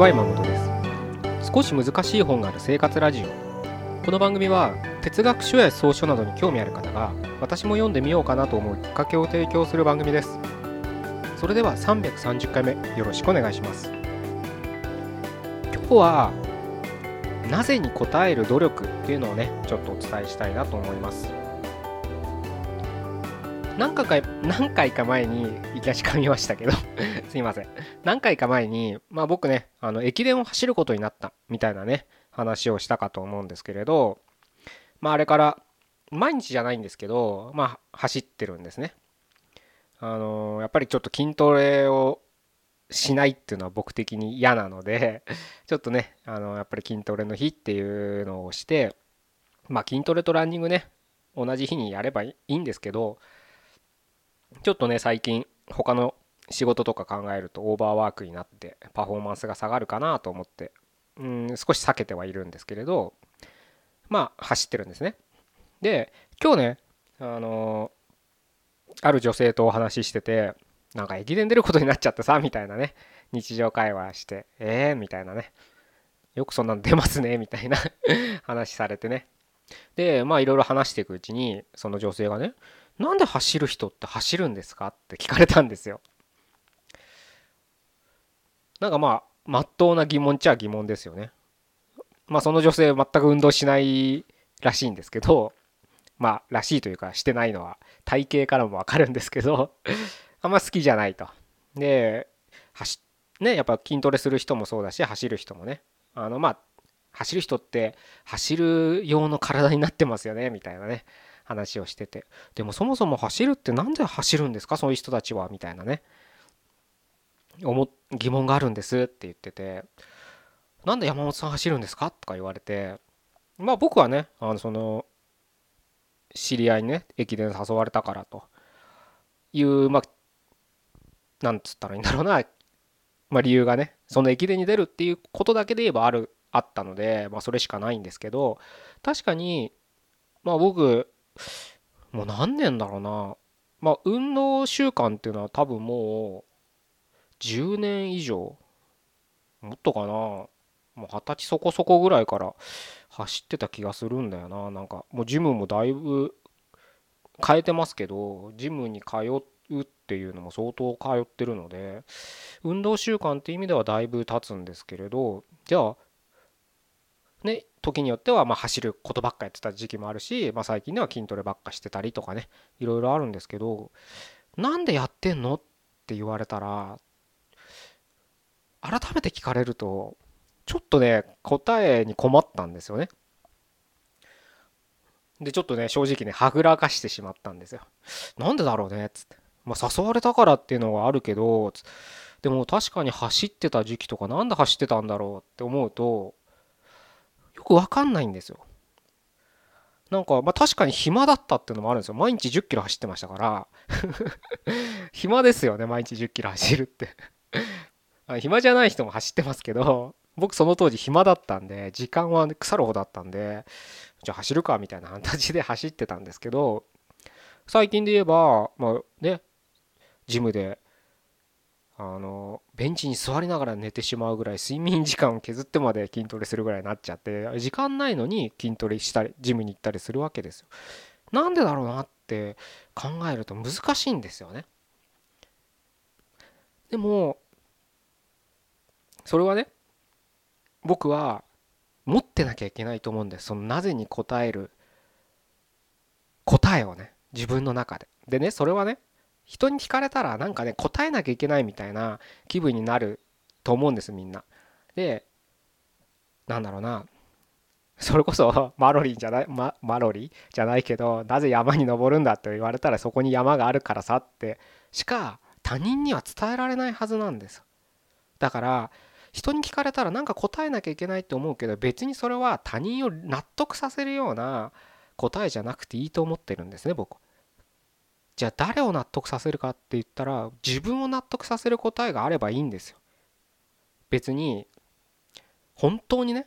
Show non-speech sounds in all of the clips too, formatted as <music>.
は山本です。少し難しい本がある生活ラジオ。この番組は哲学書や草書などに興味ある方が私も読んでみようかなと思うきっかけを提供する番組です。それでは330回目よろしくお願いします。今日はなぜに応える努力っていうのをねちょっとお伝えしたいなと思います。何回か何回か前にいきなし噛みましたけど。<laughs> すいません。何回か前にまあ僕ねあの駅伝を走ることになったみたいなね話をしたかと思うんですけれど。まああれから毎日じゃないんですけどまあ走ってるんですね。あのー、やっぱりちょっと筋トレをしないっていうのは僕的に嫌なので <laughs> ちょっとねあのやっぱり筋トレの日っていうのをしてまあ筋トレとランニングね同じ日にやればいいんですけどちょっとね最近他の仕事とか考えるとオーバーワークになってパフォーマンスが下がるかなと思ってうん少し避けてはいるんですけれどまあ走ってるんですね。で今日ねあのある女性とお話ししててなんか駅伝出ることになっちゃってさみたいなね日常会話してええ、みたいなね。よくそんなの出ますねみたいな <laughs> 話されてね。でまあいろいろ話していくうちにその女性がねなんで走る人って走るんですか？って聞かれたんですよ。なんかまあ、まっとうな疑問っちゃ疑問ですよね。まあその女性全く運動しないらしいんですけど、まあらしいというかしてないのは体型からもわかるんですけど、<laughs> あんま好きじゃないと。で、走ね、やっぱ筋トレする人もそうだし、走る人もね、あのまあ、走る人って走る用の体になってますよね、みたいなね。話をしてて。でもそもそも走るって何で走るんですか？そういう人たちはみたいなね。疑問があるんですって言ってて。なんで山本さん走るんですか？とか言われて。まあ僕はねあのその知り合いにね駅伝誘われたからと。いうまあなんつったらいいんだろうな。ま理由がねその駅伝に出るっていうことだけで言えばあるあったのでまあそれしかないんですけど。確かにまあ僕もう何年だろうな。まあ運動習慣っていうのは多分もう10年以上もっとかな。もう二十歳そこそこぐらいから走ってた気がするんだよな。なんかもうジムもだいぶ変えてますけどジムに通うっていうのも相当通ってるので運動習慣って意味ではだいぶ経つんですけれどじゃあね時によってはま走ることばっかやってた時期もあるし、まあ、最近では筋トレばっかしてたりとかねいろいろあるんですけどなんでやってんのって言われたら改めて聞かれるとちょっとね答えに困ったんですよね。でちょっとね正直ねはぐらかしてしまったんですよ。なんでだろうねっつって。まあ誘われたからっていうのがあるけどでも確かに走ってた時期とかなんで走ってたんだろうって思うとよくわかんないんですよ。なんか、まあ確かに暇だったっていうのもあるんですよ。毎日10キロ走ってましたから <laughs> 暇ですよね、毎日10キロ走るって暇じゃない人も走ってますけど、僕その当時暇だったんで、時間は腐るほどだったんで、じゃあ走るかみたいな形で走ってたんですけど、最近で言えば、まあね、ジムであのベンチに座りながら寝てしまうぐらい睡眠時間を削ってまで筋トレするぐらいになっちゃって時間ないのに筋トレしたりジムに行ったりするわけですよ。なんでだろうなって考えると難しいんですよね。でもそれはね僕は持ってなきゃいけないと思うんですそのなぜに答える答えをね自分の中で。でねそれはね人に聞かれたらなんかね答えなきゃいけないみたいな気分になると思うんですみんな。でなんだろうな。それこそ <laughs> マロリーじゃない、ま、マロリーじゃないけどなぜ山に登るんだって言われたらそこに山があるからさってしか他人には伝えられないはずなんです。だから人に聞かれたらなんか答えなきゃいけないって思うけど別にそれは他人を納得させるような答えじゃなくていいと思ってるんですね僕。じゃあ誰を納得させるかって言ったら自分を納得させる答えがあればいいんですよ。別に本当にね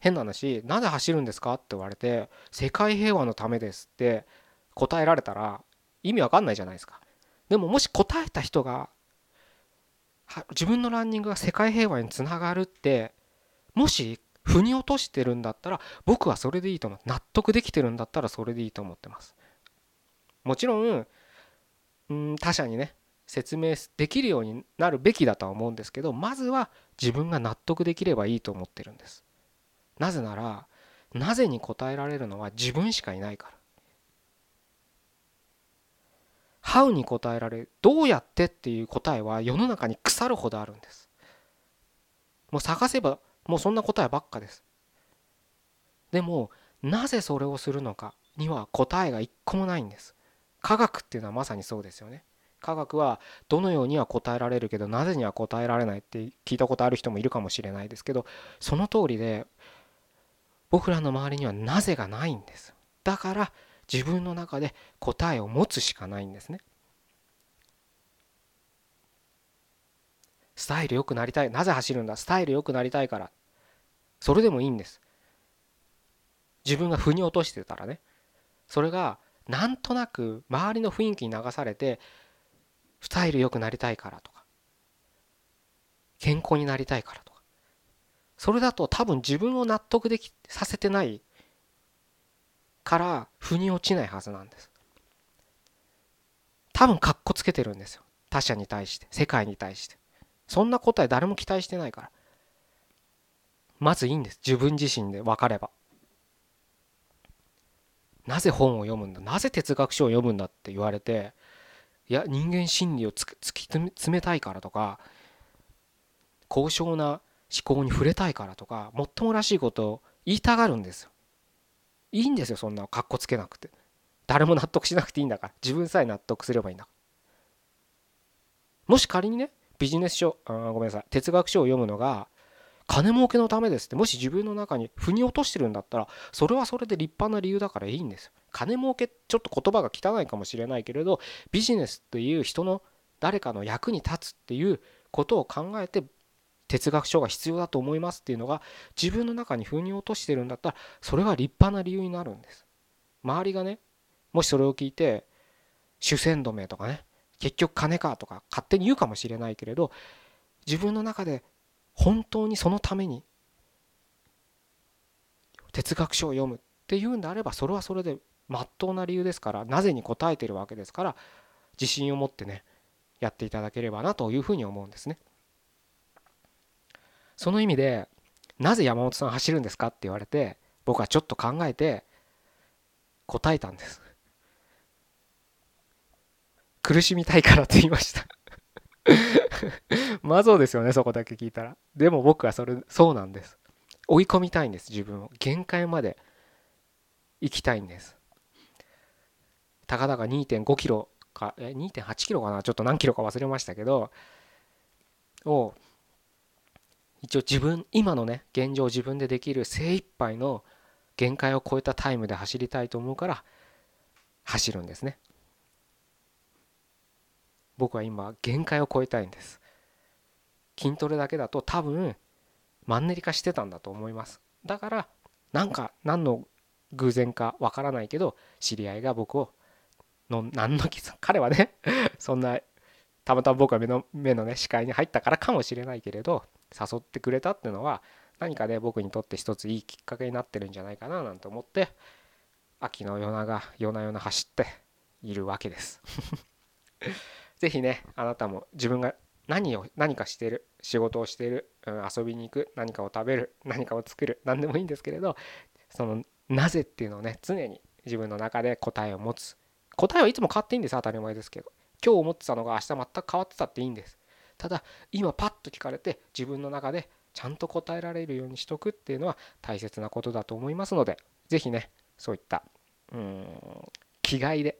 変な話なぜ走るんですかって言われて世界平和のためですって答えられたら意味わかんないじゃないですか。でももし答えた人が自分のランニングが世界平和につながるってもし腑に落としてるんだったら僕はそれでいいと思う納得できてるんだったらそれでいいと思ってますもちろんうん他者にね説明できるようになるべきだとは思うんですけどまずは自分が納得できればいいと思ってるんです。なぜならなぜに答えられるのは自分しかいないから。How に答えられるどうやってっていう答えは世の中に腐るほどあるんです。もう探せばもうそんな答えばっかです。でもなぜそれをするのかには答えが一個もないんです。科学っていうのはまさにそうですよね。科学はどのようには答えられるけどなぜには答えられないって聞いたことある人もいるかもしれないですけどその通りで僕らの周りにはなぜがないんです。だから自分の中で答えを持つしかないんですね。スタイル良くなりたい。なぜ走るんだ。スタイル良くなりたいから。それでもいいんです。自分が腑に落としてたらね。それがなんとなく周りの雰囲気に流されてスタイル良くなりたいからとか健康になりたいからとか。それだと多分自分を納得できさせてないから腑に落ちないはずなんです。多分かっこつけてるんですよ。他者に対して世界に対して。そんな答え誰も期待してないから。まずいいんです。自分自身で分かれば。なぜ本を読むんだ？なぜ哲学書を読むんだって言われていや人間心理を突き詰めたいからとか高尚な思考に触れたいからとかもっともらしいことを言いたがるんですよ。いいんですよそんなかっこつけなくて。誰も納得しなくていいんだから。自分さえ納得すればいいんだもし仮にねビジネス書あごめんなさい。哲学書を読むのが金儲けのためですって。もし自分の中に腑に落としてるんだったらそれはそれで立派な理由だからいいんです。よ金儲けちょっと言葉が汚いかもしれないけれどビジネスっていう人の誰かの役に立つっていうことを考えて哲学書が必要だと思いますっていうのが自分の中に腑に落としてるんだったらそれは立派な理由になるんです。周りがねもしそれを聞いて主戦止めとかね結局金かとか勝手に言うかもしれないけれど自分の中で本当にそのために哲学書を読むっていうんであればそれはそれでまっとうな理由ですからなぜに答えてるわけですから自信を持ってねやっていただければなというふうに思うんですね。その意味でなぜ山本さん走るんですかって言われて僕はちょっと考えて答えたんです。苦しみたいからって言いました <laughs> まあそうですよねそこだけ聞いたら。でも僕はそれそうなんです。追い込みたいんです自分を。限界まで行きたいんです。たかだか2.5キロかえ2.8キロかな？ちょっと何キロか忘れましたけど。を一応自分今のね現状自分でできる精一杯の限界を超えたタイムで走りたいと思うから走るんですね。僕は今限界を超えたいんです。筋トレだけだと多分マンネリ化してたんだと思います。だからなんか何の偶然かわからないけど知り合いが僕をの何の <laughs> 彼はねそんなたまたま僕は目の目のね視界に入ったからかもしれないけれど誘ってくれたっていうのは何かね僕にとって一ついいきっかけになってるんじゃないかななんて思って秋の夜長夜な夜な走っているわけです。是非ねあなたも自分が何を何かしてる仕事をしてる、うん、遊びに行く何かを食べる何かを作る何でもいいんですけれどそのなぜっていうのをね常に自分の中で答えを持つ。答えはいつも変わっていいんです当たり前ですけど。今日思ってたのが明日全く変わってたっていいんです。ただ今パッと聞かれて自分の中でちゃんと答えられるようにしとくっていうのは大切なことだと思いますので是非ねそういったうん気概で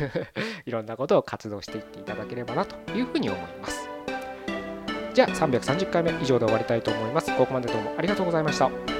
<laughs> いろんなことを活動していっていただければなというふうに思います。じゃあ330回目以上で終わりたいと思います。ここまでどうもありがとうございました。